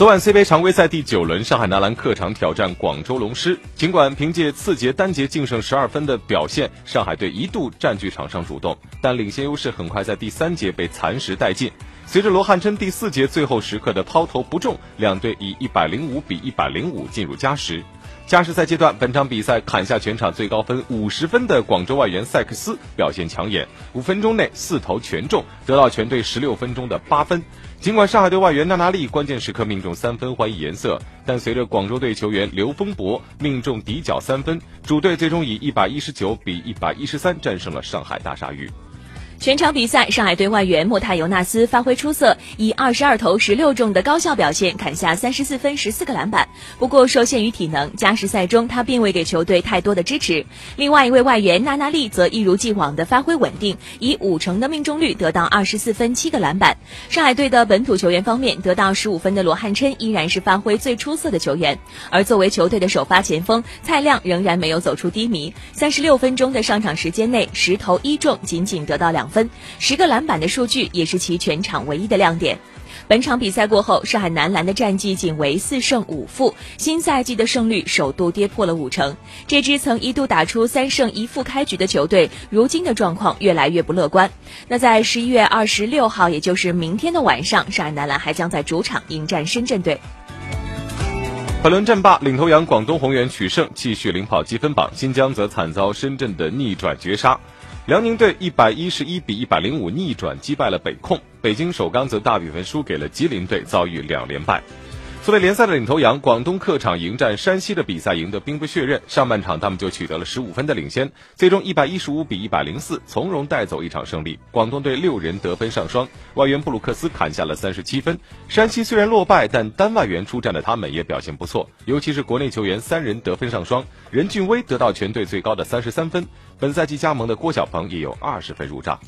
昨晚 CBA 常规赛第九轮，上海男篮客场挑战广州龙狮。尽管凭借次节单节净胜十二分的表现，上海队一度占据场上主动，但领先优势很快在第三节被蚕食殆尽。随着罗汉琛第四节最后时刻的抛投不中，两队以一百零五比一百零五进入加时。加时赛阶段，本场比赛砍下全场最高分五十分的广州外援塞克斯表现抢眼，五分钟内四投全中，得到全队十六分钟的八分。尽管上海队外援娜娜丽关键时刻命中三分还以颜色，但随着广州队球员刘丰博命中底角三分，主队最终以一百一十九比一百一十三战胜了上海大鲨鱼。全场比赛，上海队外援莫泰尤纳斯发挥出色，以二十二投十六中的高效表现砍下三十四分、十四个篮板。不过受限于体能，加时赛中他并未给球队太多的支持。另外一位外援娜娜丽则一如既往的发挥稳定，以五成的命中率得到二十四分、七个篮板。上海队的本土球员方面，得到十五分的罗汉琛依然是发挥最出色的球员，而作为球队的首发前锋蔡亮仍然没有走出低迷。三十六分钟的上场时间内，十投一中，仅仅得到两。分十个篮板的数据也是其全场唯一的亮点。本场比赛过后，上海男篮的战绩仅为四胜五负，新赛季的胜率首度跌破了五成。这支曾一度打出三胜一负开局的球队，如今的状况越来越不乐观。那在十一月二十六号，也就是明天的晚上，上海男篮还将在主场迎战深圳队。本轮战罢，领头羊广东宏远取胜，继续领跑积分榜；新疆则惨遭深圳的逆转绝杀。辽宁队一百一十一比一百零五逆转击败了北控，北京首钢则大比分输给了吉林队，遭遇两连败。作为联赛的领头羊，广东客场迎战山西的比赛赢得兵不血刃。上半场他们就取得了十五分的领先，最终一百一十五比一百零四从容带走一场胜利。广东队六人得分上双，外援布鲁克斯砍下了三十七分。山西虽然落败，但单外援出战的他们也表现不错，尤其是国内球员三人得分上双，任俊威得到全队最高的三十三分。本赛季加盟的郭晓鹏也有二十分入账。